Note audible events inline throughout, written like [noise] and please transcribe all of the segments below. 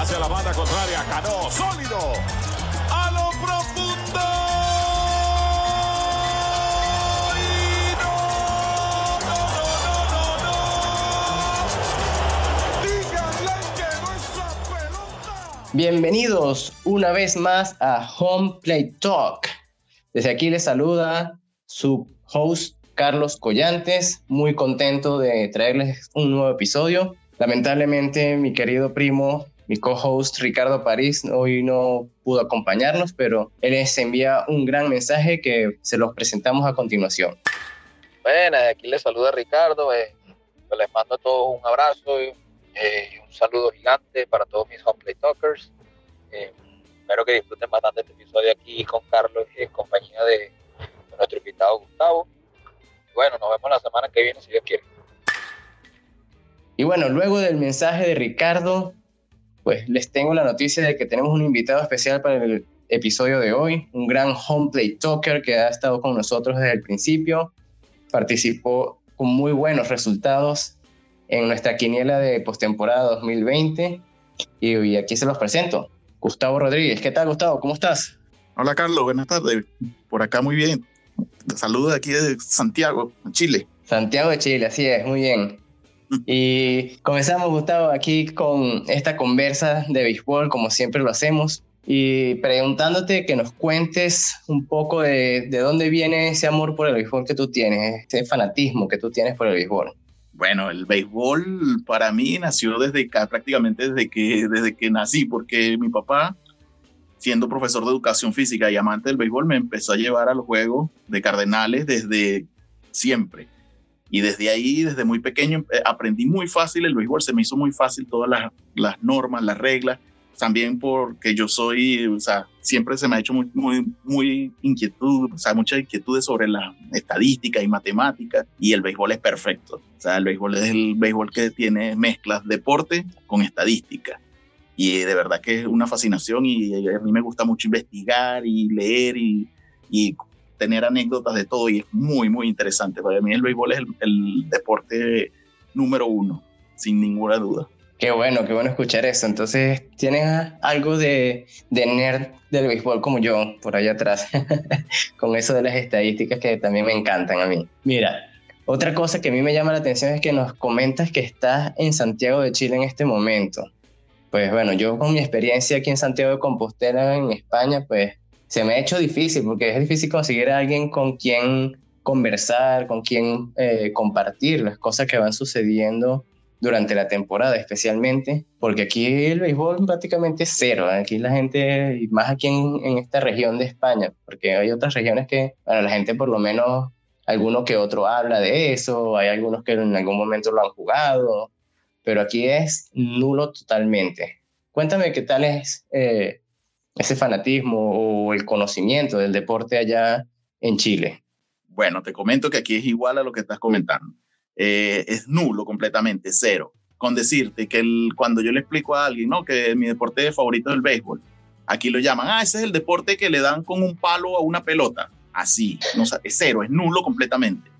Hacia la banda contraria, Cano, sólido. A lo profundo. Díganle que pelota. Bienvenidos una vez más a Home Play Talk. Desde aquí les saluda su host Carlos Collantes, muy contento de traerles un nuevo episodio. Lamentablemente mi querido primo, mi co-host Ricardo París hoy no pudo acompañarnos, pero él les envía un gran mensaje que se los presentamos a continuación. Bueno, aquí les saluda Ricardo. eh, les mando a todos un abrazo y eh, un saludo gigante para todos mis Homeplay Talkers. Eh, espero que disfruten bastante este episodio aquí con Carlos y en compañía de, de nuestro invitado Gustavo. Bueno, nos vemos la semana que viene si Dios quiere. Y bueno, luego del mensaje de Ricardo, pues les tengo la noticia de que tenemos un invitado especial para el episodio de hoy, un gran home play talker que ha estado con nosotros desde el principio, participó con muy buenos resultados en nuestra quiniela de postemporada 2020 y, y aquí se los presento. Gustavo Rodríguez, ¿qué tal Gustavo? ¿Cómo estás? Hola Carlos, buenas tardes. Por acá muy bien. Saludos de aquí de Santiago, Chile. Santiago de Chile, así es, muy bien. Y comenzamos, Gustavo, aquí con esta conversa de béisbol, como siempre lo hacemos, y preguntándote que nos cuentes un poco de, de dónde viene ese amor por el béisbol que tú tienes, ese fanatismo que tú tienes por el béisbol. Bueno, el béisbol para mí nació desde ca- prácticamente desde que, desde que nací, porque mi papá, siendo profesor de educación física y amante del béisbol, me empezó a llevar a los juegos de Cardenales desde siempre. Y desde ahí, desde muy pequeño, eh, aprendí muy fácil el béisbol, se me hizo muy fácil todas las, las normas, las reglas, también porque yo soy, o sea, siempre se me ha hecho muy, muy, muy inquietud, o sea, muchas inquietudes sobre la estadística y matemática, y el béisbol es perfecto. O sea, el béisbol es el béisbol que tiene mezclas deporte con estadística. Y de verdad que es una fascinación y a mí me gusta mucho investigar y leer y, y tener anécdotas de todo y es muy, muy interesante. Para mí el béisbol es el, el deporte número uno, sin ninguna duda. Qué bueno, qué bueno escuchar eso. Entonces, tienes algo de, de nerd del béisbol como yo, por allá atrás, [laughs] con eso de las estadísticas que también me encantan a mí. Mira, otra cosa que a mí me llama la atención es que nos comentas que estás en Santiago de Chile en este momento. Pues bueno, yo con mi experiencia aquí en Santiago de Compostela, en España, pues se me ha hecho difícil porque es difícil conseguir a alguien con quien conversar, con quien eh, compartir las cosas que van sucediendo durante la temporada especialmente, porque aquí el béisbol prácticamente es cero, ¿eh? aquí la gente, y más aquí en, esta región de España, porque hay otras regiones que, bueno, la gente por lo menos, alguno que otro habla de eso, hay algunos que en algún momento lo han jugado, pero aquí es nulo totalmente. Cuéntame qué tal es eh, ese fanatismo o el conocimiento del deporte allá en Chile. Bueno, te comento que aquí es igual a lo que estás comentando eh, es nulo completamente, cero. Con decirte que el, cuando yo le explico a alguien, ¿no? Que mi deporte favorito es el béisbol, aquí lo llaman, ah, ese es el deporte que le dan con un palo a una pelota. Así, no, es cero, es nulo completamente.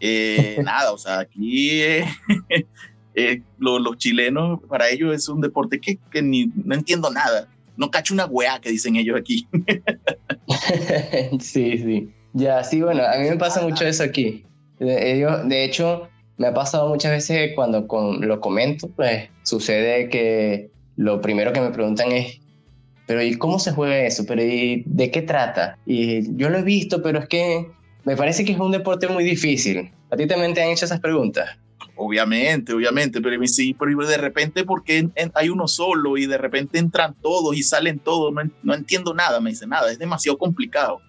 Eh, [laughs] nada, o sea, aquí [laughs] eh, lo, los chilenos, para ellos es un deporte que, que ni, no entiendo nada. No cacho una weá que dicen ellos aquí. [laughs] sí, sí. Ya, sí, bueno, a mí me pasa mucho eso aquí. Ellos, de hecho, me ha pasado muchas veces cuando con, lo comento, pues sucede que lo primero que me preguntan es, pero ¿y cómo se juega eso? ¿Pero ¿y de qué trata? Y yo lo he visto, pero es que me parece que es un deporte muy difícil. ¿A ti también te han hecho esas preguntas? Obviamente, obviamente, pero sí, pero de repente porque hay uno solo y de repente entran todos y salen todos, no, no entiendo nada, me dice nada, es demasiado complicado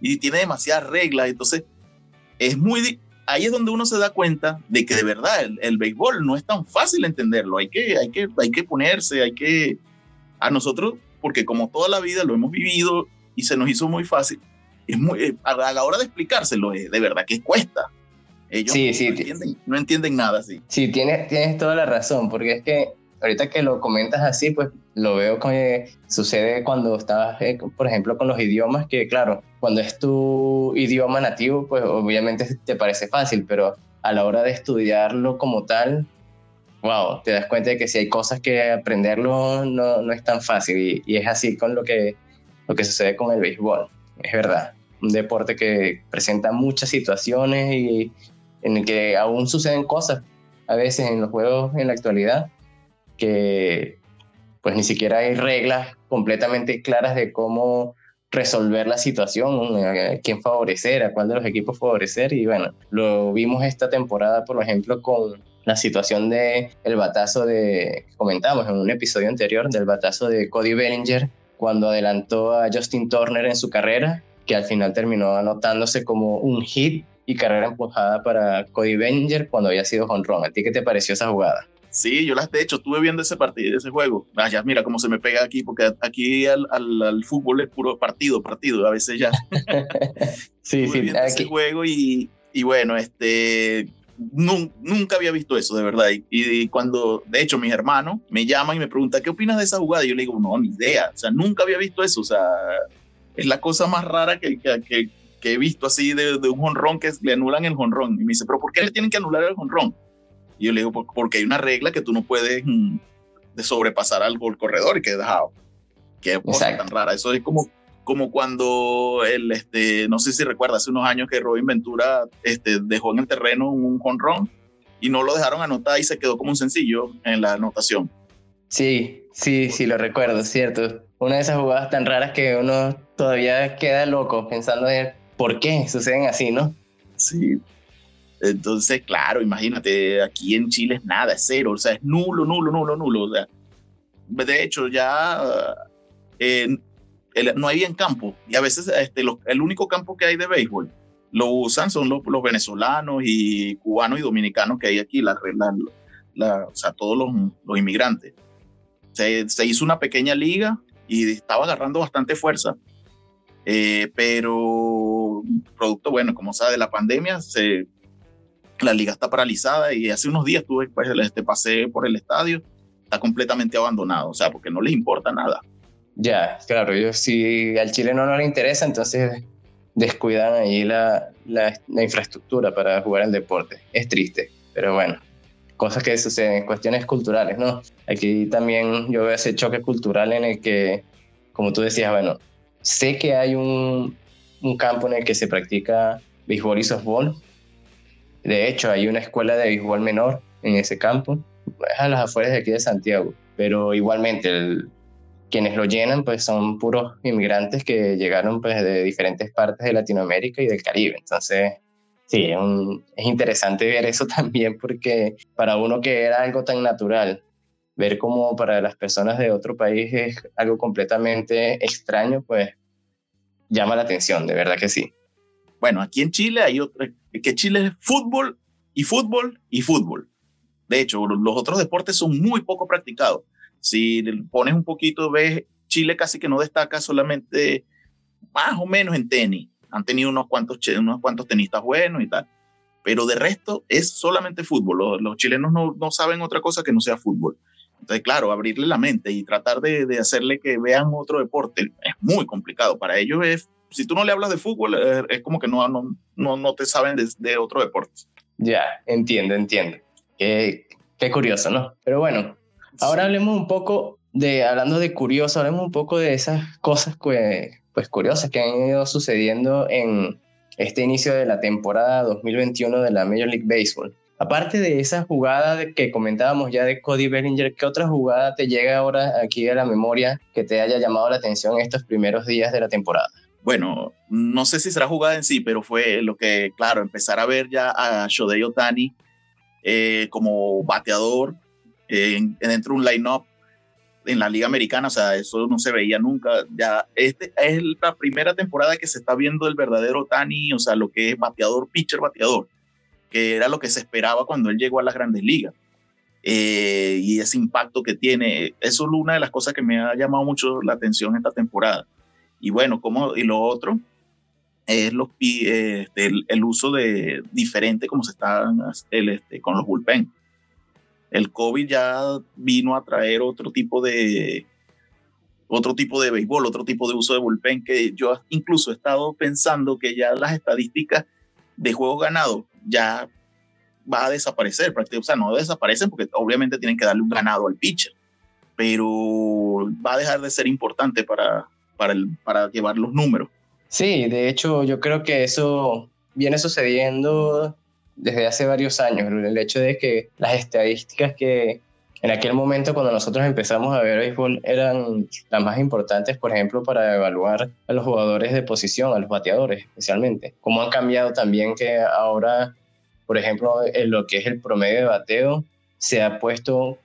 y tiene demasiadas reglas, entonces es muy, ahí es donde uno se da cuenta de que de verdad el, el, béisbol no es tan fácil entenderlo. Hay que, hay, que, hay que ponerse, hay que... A nosotros, porque como toda la vida lo hemos vivido y se nos hizo muy fácil, es muy, a la hora de explicárselo, de verdad que cuesta. Ellos sí, no, sí, no, entienden, no entienden nada. Sí, tienes, tienes toda la razón, porque es que ahorita que lo comentas así, pues lo veo que sucede cuando estás, eh, por ejemplo, con los idiomas, que claro, cuando es tu idioma nativo, pues obviamente te parece fácil, pero a la hora de estudiarlo como tal, wow, te das cuenta de que si hay cosas que aprenderlo no, no es tan fácil y, es así con lo que, lo que sucede con el béisbol, es verdad. Un deporte que presenta muchas situaciones y en el que aún suceden cosas a veces en los juegos en la actualidad que pues ni siquiera hay reglas completamente claras de cómo resolver la situación, a quién favorecer, a cuál de los equipos favorecer. Y bueno, lo vimos esta temporada, por ejemplo, con la situación de el batazo de, comentamos en un episodio anterior, del batazo de Cody Bellinger, cuando adelantó a Justin Turner en su carrera, que al final terminó anotándose como un hit y carrera empujada para Cody Bellinger cuando había sido honrón. ¿A ti qué te pareció esa jugada? Sí, yo las de hecho estuve viendo ese partido, ese juego. Ah, ya, mira cómo se me pega aquí, porque aquí al, al, fútbol es puro partido, partido, a veces ya. [laughs] sí, estuve sí, viendo ese juego y, y bueno, este, nunca había visto eso, de verdad. Y, cuando, de hecho, mis hermanos me llaman y me preguntan, ¿qué opinas de esa jugada? Y yo le digo, no, ni idea. O sea, nunca había visto eso. O sea, es la cosa más rara que, que, que he visto así de, de un jonrón que le anulan el jonrón. Y me dice, ¿pero por qué le tienen que anular el jonrón? Y yo le digo, porque hay una regla que tú no puedes mm, de sobrepasar al corredor y que dejado. Qué cosa tan rara. Eso es como, como cuando el, este, no sé si recuerda, hace unos años que Robin Ventura este, dejó en el terreno un jonrón y no lo dejaron anotar y se quedó como un sencillo en la anotación. Sí, sí, sí, lo recuerdo, cierto. Una de esas jugadas tan raras que uno todavía queda loco pensando en por qué suceden así, ¿no? Sí, entonces, claro, imagínate, aquí en Chile es nada, es cero, o sea, es nulo, nulo, nulo, nulo. O sea, de hecho, ya no hay en campo y a veces este, el único campo que hay de béisbol lo usan son los, venezolanos y cubanos y dominicanos que hay aquí, la, la, o sea, todos los, los inmigrantes. Se, se, hizo una pequeña liga y estaba agarrando bastante fuerza, eh, pero producto, bueno, como sabe, de la pandemia, se la liga está paralizada y hace unos días tuve, pues, este, pasé por el estadio, está completamente abandonado, o sea, porque no les importa nada. Ya, claro, yo, si al chileno no le interesa, entonces descuidan ahí la, la, infraestructura para jugar el deporte. Es triste, pero bueno, cosas que suceden, cuestiones culturales, ¿no? Aquí también yo veo ese choque cultural en el que, como tú decías, bueno, sé que hay un, un campo en el que se practica béisbol y softball, de hecho, hay una escuela de béisbol menor en ese campo, a las afueras de aquí de Santiago, pero igualmente quienes lo llenan pues son puros inmigrantes que llegaron pues de diferentes partes de Latinoamérica y del Caribe. Entonces, sí, es, es interesante ver eso [laughs] también porque para uno que era algo tan natural, ver cómo para las personas de otro país es algo completamente extraño, pues llama la atención, de verdad que sí. Bueno, aquí en Chile hay otra, que Chile es fútbol y fútbol y fútbol. De hecho, los otros deportes son muy poco practicados. Si pones un poquito, ves, Chile casi que no destaca solamente más o menos en tenis. Han tenido unos cuantos, unos cuantos tenistas buenos y tal. Pero de resto es solamente fútbol. Los, chilenos no, no, saben otra cosa que no sea fútbol. Entonces, claro, abrirle la mente y tratar de, de hacerle que vean otro deporte es muy complicado. Para ellos es si tú no le hablas de fútbol, eh, es como que no, no, no, te saben de, otro deporte. Ya, entiendo, entiendo. Qué, qué curioso, ¿no? Pero bueno, ahora hablemos un poco de, hablando de curioso, hablemos un poco de esas cosas que, pues curiosas que han ido sucediendo en este inicio de la temporada 2021 de la Major League Baseball. Aparte de esa jugada que comentábamos ya de Cody Bellinger, ¿qué otra jugada te llega ahora aquí a la memoria que te haya llamado la atención estos primeros días de la temporada? bueno, no sé si será jugada en sí, pero fue lo que, claro, empezar a ver ya a Shodei Otani eh, como bateador dentro de un line-up en la Liga Americana, o sea, eso no se veía nunca. Ya, este es la primera temporada que se está viendo el verdadero Otani, o sea, lo que es bateador, pitcher, bateador, que era lo que se esperaba cuando él llegó a las grandes ligas. Eh, y ese impacto que tiene, eso es una de las cosas que me ha llamado mucho la atención esta temporada y bueno, como, y lo otro es los, este, el, uso de diferente como se está el, este, con los bullpen. El COVID ya vino a traer otro tipo de otro tipo de béisbol, otro tipo de uso de bullpen que yo incluso he estado pensando que ya las estadísticas de juegos ganados ya va a desaparecer, o sea, no desaparecen porque obviamente tienen que darle un ganado al pitcher, pero va a dejar de ser importante para, para, el, para llevar los números. Sí, de hecho yo creo que eso viene sucediendo desde hace varios años, el hecho de que las estadísticas que en aquel momento cuando nosotros empezamos a ver béisbol eran las más importantes, por ejemplo, para evaluar a los jugadores de posición, a los bateadores especialmente. Cómo han cambiado también que ahora, por ejemplo, en lo que es el promedio de bateo se ha puesto,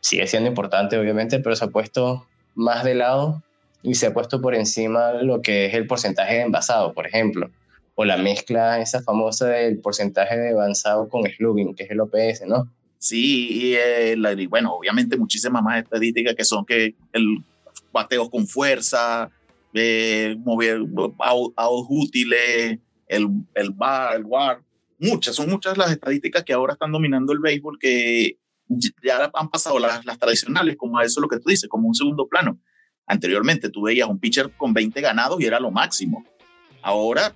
sigue siendo importante obviamente, pero se ha puesto más de lado y se ha puesto por encima lo que es el porcentaje de envasado, por ejemplo, o la mezcla esa famosa del porcentaje de avanzado con slugging, que es el OPS, ¿no? Sí, y, eh, bueno, obviamente muchísimas más estadísticas que son que el bateo con fuerza, eh, mover out, útiles, el, el bar, el war, muchas, son muchas las estadísticas que ahora están dominando el béisbol que ya han pasado las, las tradicionales, como eso lo que tú dices, como un segundo plano. Anteriormente tú veías un pitcher con 20 ganados y era lo máximo. Ahora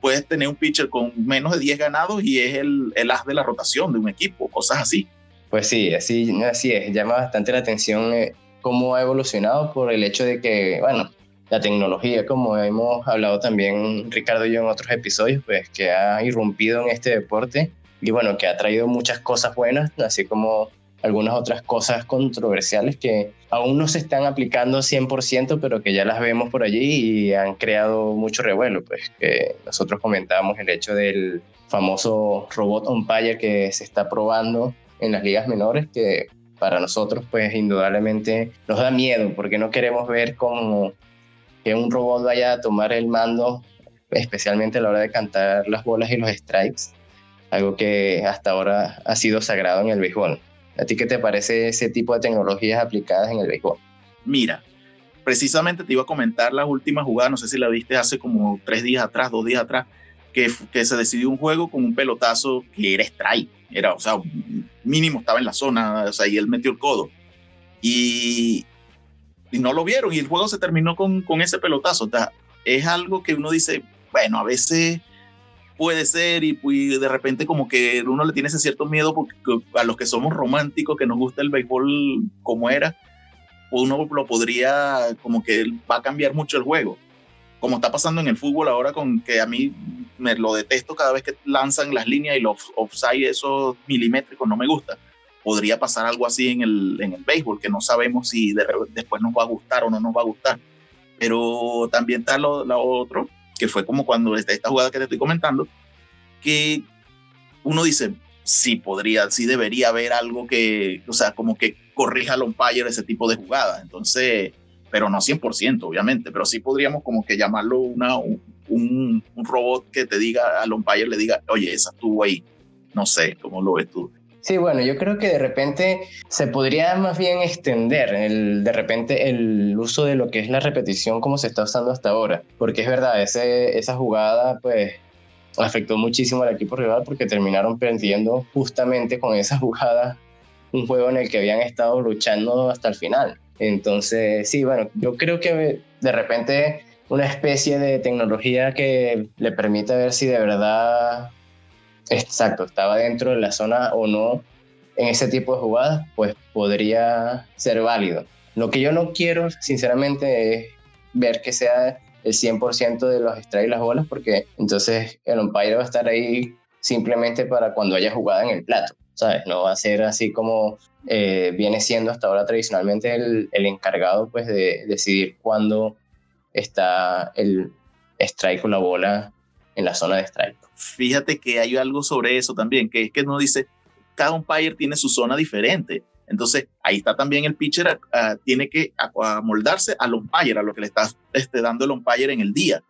puedes tener un pitcher con menos de 10 ganados y es el, el as de la rotación de un equipo, cosas así. Pues sí, así, así es. Llama bastante la atención eh, cómo ha evolucionado por el hecho de que, bueno, la tecnología, como hemos hablado también Ricardo y yo en otros episodios, pues que ha irrumpido en este deporte y bueno, que ha traído muchas cosas buenas, así como algunas otras cosas controversiales que aún no se están aplicando 100%, pero que ya las vemos por allí y han creado mucho revuelo. Pues que nosotros comentábamos el hecho del famoso robot umpire que se está probando en las ligas menores, que para nosotros pues indudablemente nos da miedo porque no queremos ver como que un robot vaya a tomar el mando, especialmente a la hora de cantar las bolas y los strikes, algo que hasta ahora ha sido sagrado en el béisbol. ¿A ti qué te parece ese tipo de tecnologías aplicadas en el béisbol? Mira, precisamente te iba a comentar la última jugada, no sé si la viste hace como tres días atrás, dos días atrás, que, que se decidió un juego con un pelotazo que era strike, era, o sea, mínimo estaba en la zona, o sea, y él metió el codo. Y, y no lo vieron y el juego se terminó con, con ese pelotazo. O sea, es algo que uno dice, bueno, a veces puede ser y, de repente como que uno le tiene ese cierto miedo porque a los que somos románticos, que nos gusta el béisbol como era, uno lo podría como que va a cambiar mucho el juego. Como está pasando en el fútbol ahora con que a mí me lo detesto cada vez que lanzan las líneas y los offside esos milimétricos no me gusta. Podría pasar algo así en el, en el béisbol, que no sabemos si después nos va a gustar o no nos va a gustar. Pero también está lo, lo otro, que fue como cuando esta, esta jugada que te estoy comentando, que uno dice, sí podría, sí debería haber algo que, o sea, como que corrija al umpire ese tipo de jugada. Entonces, pero no 100%, obviamente, pero sí podríamos como que llamarlo una, un, un robot que te diga al umpire, le diga, oye, esa estuvo ahí. No sé, ¿cómo lo ves tú? Sí, bueno, yo creo que de repente se podría más bien extender el, de repente el uso de lo que es la repetición como se está usando hasta ahora, porque es verdad, esa jugada pues afectó muchísimo al equipo rival porque terminaron perdiendo justamente con esa [laughs] jugada un juego en el que habían estado luchando hasta el final. Entonces, sí, bueno, yo creo que de repente una especie de tecnología que le permita ver si de verdad Exacto, estaba dentro de la zona o no en ese tipo de jugadas, pues podría ser válido. Lo que yo no quiero, sinceramente, es ver que sea el 100% de los strikes y las bolas, porque entonces el umpire va a estar ahí simplemente para cuando haya jugada en el plato, ¿sabes? No va a ser así como eh, viene siendo hasta ahora tradicionalmente el, el encargado, pues, de decidir cuándo está el strike o la bola en la zona de strike. Fíjate que hay algo sobre eso también, que es que uno dice, cada umpire tiene su zona diferente. Entonces, ahí está también el pitcher, uh, tiene que amoldarse al umpire, a lo que le está este, dando el umpire en el día.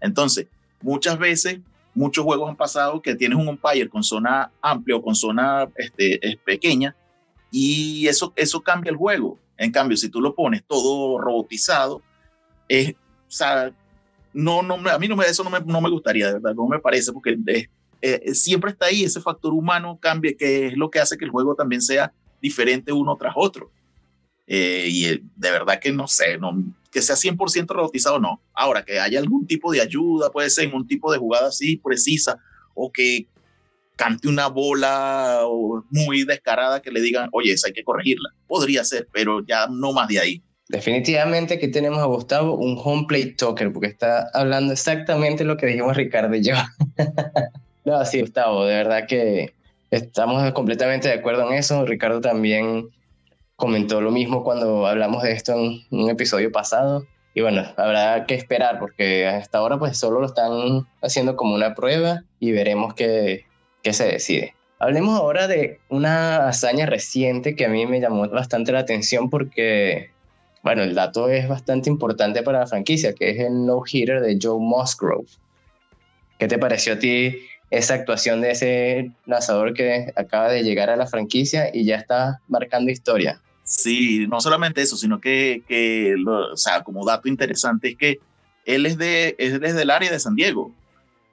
Entonces, muchas veces, muchos juegos han pasado que tienes un umpire con zona amplia o con zona este, es pequeña y eso, eso cambia el juego. En cambio, si tú lo pones todo robotizado, es, o no, no, a mí no me, eso no me, no me gustaría, de verdad, no me parece, porque eh, eh, siempre está ahí ese factor humano, cambia, que es lo que hace que el juego también sea diferente uno tras otro. Eh, y de verdad que no sé, no, que sea 100% robotizado, no. Ahora, que haya algún tipo de ayuda, puede ser en un tipo de jugada así precisa, o que cante una bola muy descarada que le digan, oye, esa hay que corregirla. Podría ser, pero ya no más de ahí. Definitivamente aquí tenemos a Gustavo, un home plate talker, porque está hablando exactamente lo que dijimos Ricardo y yo. [laughs] no, sí, Gustavo, de verdad que estamos completamente de acuerdo en eso. Ricardo también comentó lo mismo cuando hablamos de esto en un episodio pasado. Y bueno, habrá que esperar porque hasta ahora pues solo lo están haciendo como una prueba y veremos qué, qué se decide. Hablemos ahora de una hazaña reciente que a mí me llamó bastante la atención porque bueno, el dato es bastante importante para la franquicia, que es el no-hitter de Joe Musgrove. ¿Qué te pareció a ti esa actuación de ese lanzador que acaba de llegar a la franquicia y ya está marcando historia? Sí, no solamente eso, sino que, que o sea, como dato interesante es que él es, de, es desde el área de San Diego.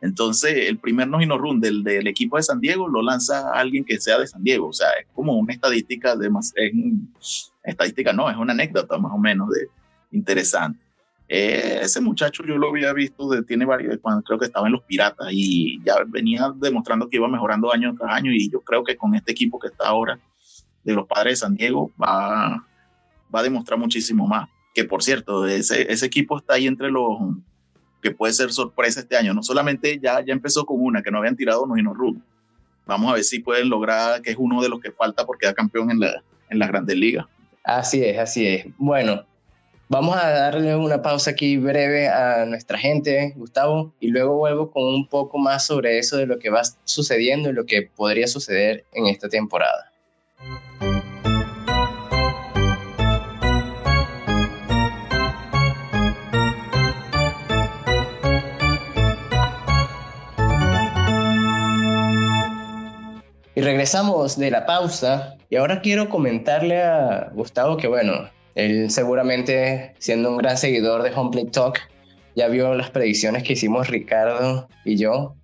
Entonces, el primer no run del, del, equipo de San Diego lo lanza alguien que sea de San Diego. O sea, es como una estadística de más, estadística, no, es una anécdota más o menos de interesante. Eh, ese muchacho yo lo había visto, de, tiene varios, cuando creo que estaba en los Piratas y ya venía demostrando que iba mejorando año tras año y yo creo que con este equipo que está ahora de los padres de San Diego va, va a demostrar muchísimo más. Que por cierto, ese, ese equipo está ahí entre los que puede ser sorpresa este año. No solamente ya, ya empezó con una que no habían tirado no no Rud. Vamos a ver si pueden lograr que es uno de los que falta porque quedar campeón en la, en las grandes ligas. Así es, así es. Bueno, vamos a darle una pausa aquí breve a nuestra gente, Gustavo, y luego vuelvo con un poco más sobre eso de lo que va sucediendo y lo que podría suceder en esta temporada. Y regresamos de la pausa y ahora quiero comentarle a Gustavo que bueno, él seguramente siendo un gran seguidor de Homeplate Talk ya vio las predicciones que hicimos Ricardo y yo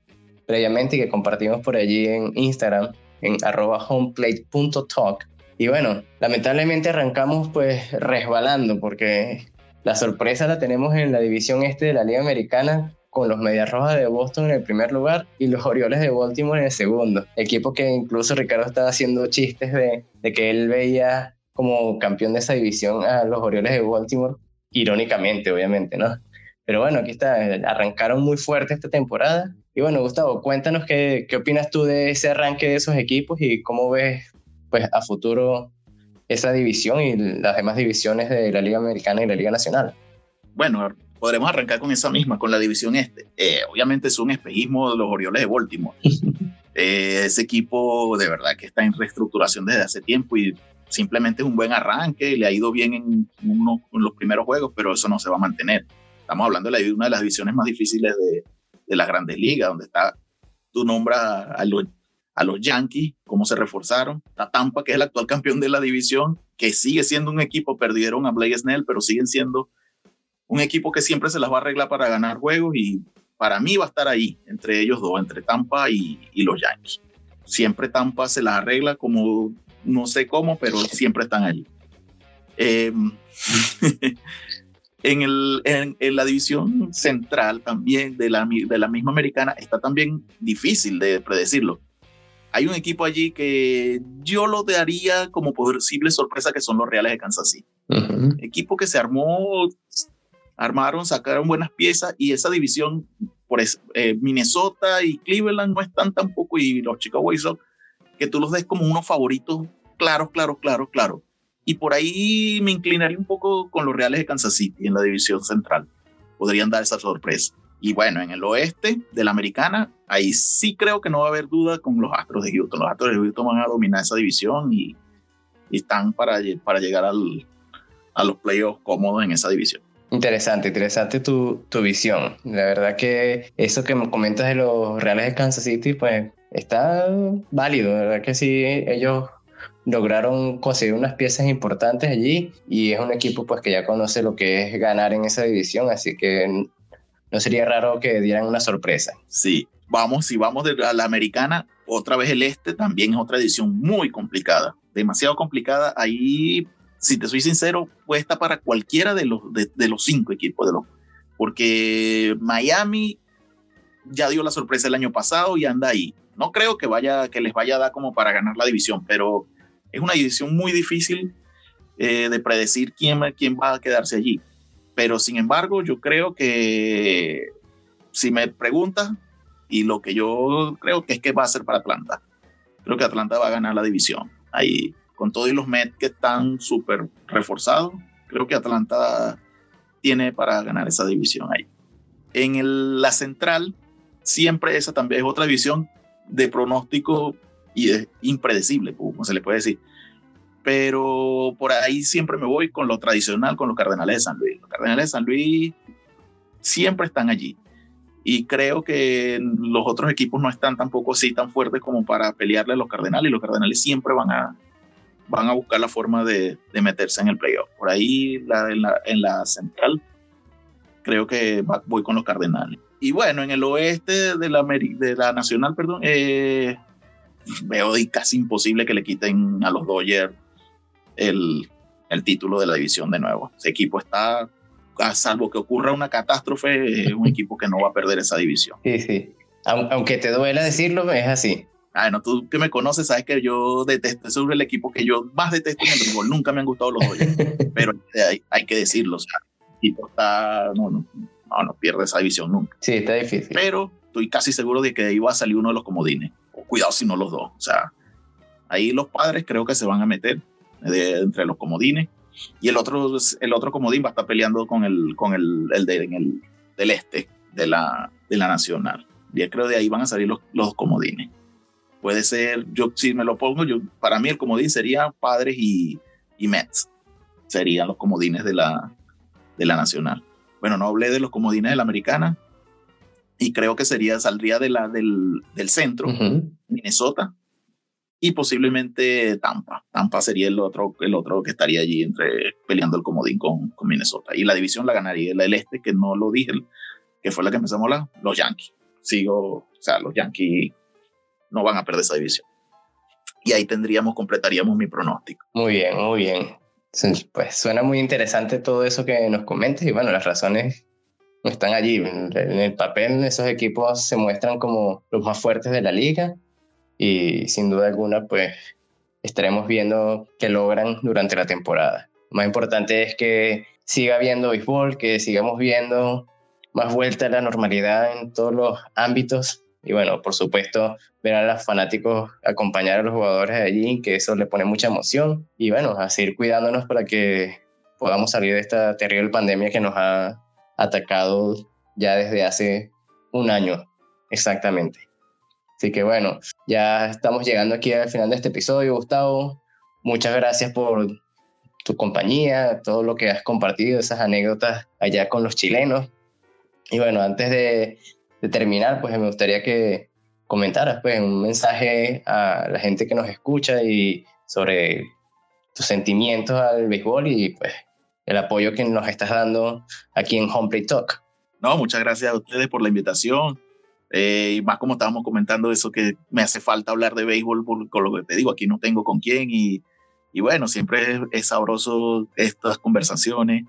previamente y que compartimos por allí en Instagram en arroba homeplate.talk. Y bueno, lamentablemente arrancamos pues resbalando porque la sorpresa la tenemos en la división este de la Liga Americana con los Medias Rojas de Boston en el primer lugar y los Orioles de Baltimore en el segundo. Equipo que incluso Ricardo estaba haciendo chistes de, de que él veía como campeón de esa división a los Orioles de Baltimore, irónicamente, obviamente, ¿no? Pero bueno, aquí está, arrancaron muy fuerte esta temporada. Y bueno, Gustavo, cuéntanos qué, qué opinas tú de ese arranque de esos equipos y cómo ves pues, a futuro esa división y las demás divisiones de la Liga Americana y la Liga Nacional. Bueno, podremos arrancar con esa misma, con la división este. Eh, obviamente es un espejismo de los Orioles de Baltimore. [laughs] Eh, ese equipo de verdad que está en reestructuración desde hace tiempo y simplemente es un buen arranque, le ha ido bien en, uno, en los primeros juegos, pero eso no se va a mantener. Estamos hablando de una de las divisiones más difíciles de, de las grandes ligas, donde está, tú nombras a los, a los Yankees, cómo se reforzaron, a Tampa, que es el actual campeón de la división, que sigue siendo un equipo, perdieron a Blake Snell, pero siguen siendo un equipo que siempre se las va a arreglar para ganar juegos y para mí va a estar ahí, entre ellos dos, entre Tampa y, los Yankees. Siempre Tampa se las arregla como, no sé cómo, pero siempre están allí. Em, [laughs] en, el, en, la división central también de la, de la misma americana está también difícil de predecirlo. Hay un equipo allí que yo lo daría como posible sorpresa que son los Reales de Kansas City. Equipo que se armó armaron, sacaron buenas piezas y esa división, por eh, Minnesota y Cleveland no están tampoco y los Chicago White Sox, que tú los des como unos favoritos claros, claros, claros, claros. Y por ahí me inclinaría un poco con los Reales de Kansas City en la división central. Podrían dar esa sorpresa. Y bueno, en el oeste de la americana, ahí sí creo que no va a haber duda con los Astros de Houston. Los Astros de Houston van a dominar esa división y, están para, para llegar al, a los playoffs cómodos en esa división. Interesante, interesante tu, tu visión. La verdad que eso que me comentas de los Reales de Kansas City, pues está válido. La verdad que sí, ellos lograron conseguir unas piezas importantes allí y es un equipo pues que ya conoce lo que es ganar en esa división, así que no sería raro que dieran una sorpresa. Sí, vamos, si vamos de la americana, otra vez el este también es otra edición muy complicada, demasiado complicada. Ahí si te soy sincero, puede estar para cualquiera de los, de, los cinco equipos, de los, porque Miami ya dio la sorpresa el año pasado y anda ahí. No creo que, vaya, que les vaya a dar como para ganar la división, pero es una división muy difícil eh, de predecir quién, quién va a quedarse allí. Pero sin embargo, yo creo que si me preguntas, y lo que yo creo que es que va a ser para Atlanta, creo que Atlanta va a ganar la división. Ahí, con todos los Mets que están súper reforzados, creo que Atlanta tiene para ganar esa división ahí. En la central, siempre esa también es otra división de pronóstico y es impredecible, como se le puede decir. Pero por ahí siempre me voy con lo tradicional, con los Cardenales de San Luis. Los Cardenales de San Luis siempre están allí. Y creo que los otros equipos no están tampoco así tan fuertes como para pelearle a los Cardenales. Y los Cardenales siempre van a, van a buscar la forma de, de meterse en el playoff. Por ahí la, en, la, en la central creo que voy con los Cardenales. Y bueno, en el oeste de la, de la Nacional, perdón, eh, veo casi imposible que le quiten a los Dodgers el, el título de la división de nuevo. Ese equipo está, a salvo que ocurra una catástrofe, es un equipo que no va a perder esa división. Sí, sí. Aunque te duela decirlo, es así. Bueno, tú que me conoces sabes que yo detesto, es el equipo que yo más detesto en el fútbol. Nunca me han gustado los Dodgers, [laughs] pero hay, hay, que decirlo. O sea, el equipo está, no, no, no, no pierde esa división nunca. Sí, está difícil. Pero estoy casi seguro de que ahí va a salir uno de los comodines. Cuidado si no los dos. O sea, ahí los padres creo que se van a meter entre los comodines. Y el otro, el otro comodín va a estar peleando con el, con el, el, de, el del este de la, de la Nacional. Y creo de ahí van a salir los, los comodines. Puede ser, yo si me lo pongo, yo, para mí el comodín sería Padres y, y Mets. Serían los comodines de la, de la Nacional. Bueno, no hablé de los comodines de la americana y creo que sería, saldría de la, del, del centro, Minnesota y posiblemente Tampa. Tampa sería el otro, el otro que estaría allí entre peleando el comodín con, con Minnesota. Y la división la ganaría la del este, que no lo dije, que fue la que empezamos a hablar, los Yankees. Sigo, o sea, los Yankees no van a perder esa división. Y ahí tendríamos, completaríamos mi pronóstico. Muy bien, muy bien. Pues suena muy interesante todo eso que nos comentas y bueno, las razones están allí. En el papel esos equipos se muestran como los más fuertes de la liga y sin duda alguna pues estaremos viendo qué logran durante la temporada. Lo más importante es que siga habiendo béisbol, que sigamos viendo más vuelta a la normalidad en todos los ámbitos y bueno, por supuesto, ver a los fanáticos acompañar a los jugadores allí, que eso le pone mucha emoción. Y bueno, a seguir cuidándonos para que podamos salir de esta terrible pandemia que nos ha atacado ya desde hace un año exactamente. Así que bueno, ya estamos llegando aquí al final de este episodio, Gustavo. Muchas gracias por tu compañía, todo lo que has compartido, esas anécdotas allá con los chilenos. Y bueno, antes de de terminar, pues me gustaría que comentaras pues, un mensaje a la gente que nos escucha y sobre tus sentimientos al béisbol y pues el apoyo que nos estás dando aquí en Homeplay Talk. No, muchas gracias a ustedes por la invitación. Eh, y más como estábamos comentando eso que me hace falta hablar de béisbol con lo que te digo, aquí no tengo con quién y, y bueno, siempre es, es, sabroso estas conversaciones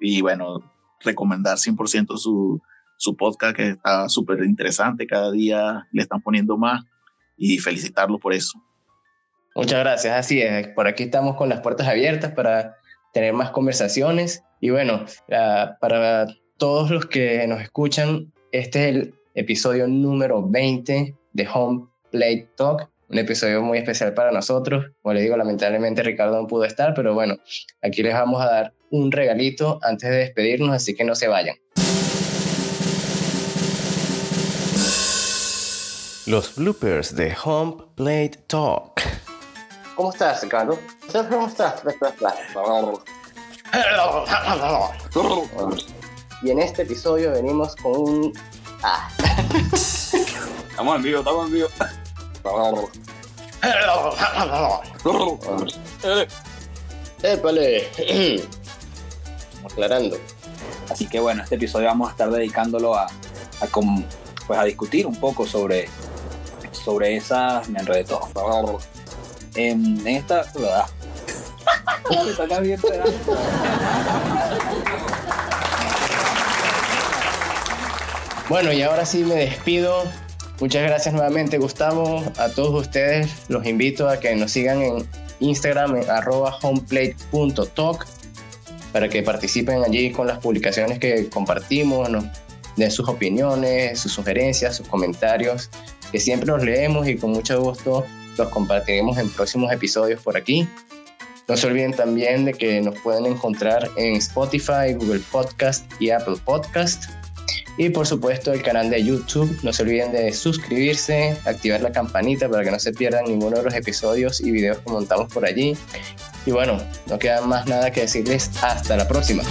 y bueno, recomendar 100% su, su podcast que está súper interesante, cada día le están poniendo más y felicitarlo por eso. Muchas gracias, así es, por aquí estamos con las puertas abiertas para tener más conversaciones y bueno, para todos los que nos escuchan, este es el episodio número 20 de Home Play Talk, un episodio muy especial para nosotros. Como les digo, lamentablemente Ricardo no pudo estar, pero bueno, aquí les vamos a dar un regalito antes de despedirnos, así que no se vayan. Los bloopers de Home Plate Talk. ¿Cómo estás, Ricardo? ¿Cómo estás? Y en este episodio venimos con un... Ah. Estamos en vivo, estamos en vivo. Épale. Aclarando. Así que bueno, este episodio vamos a estar dedicándolo a, a, pues a discutir un poco sobre sobre esa me enredé todo. En esta. Bueno, y ahora sí me despido Muchas gracias nuevamente, Gustavo. A todos ustedes los invito a que nos sigan en Instagram en homeplate.talk para que participen allí con las publicaciones que compartimos, nos den sus opiniones, sus sugerencias, sus comentarios, que siempre los leemos y con mucho gusto los compartiremos en próximos episodios por aquí. No se olviden también de que nos pueden encontrar en Spotify, Google Podcast y Apple Podcast. Y por supuesto el canal de YouTube. No se olviden de suscribirse, activar la campanita para que no se pierdan ninguno de los episodios y videos que montamos por allí. Y bueno, no queda más nada que decirles hasta la próxima.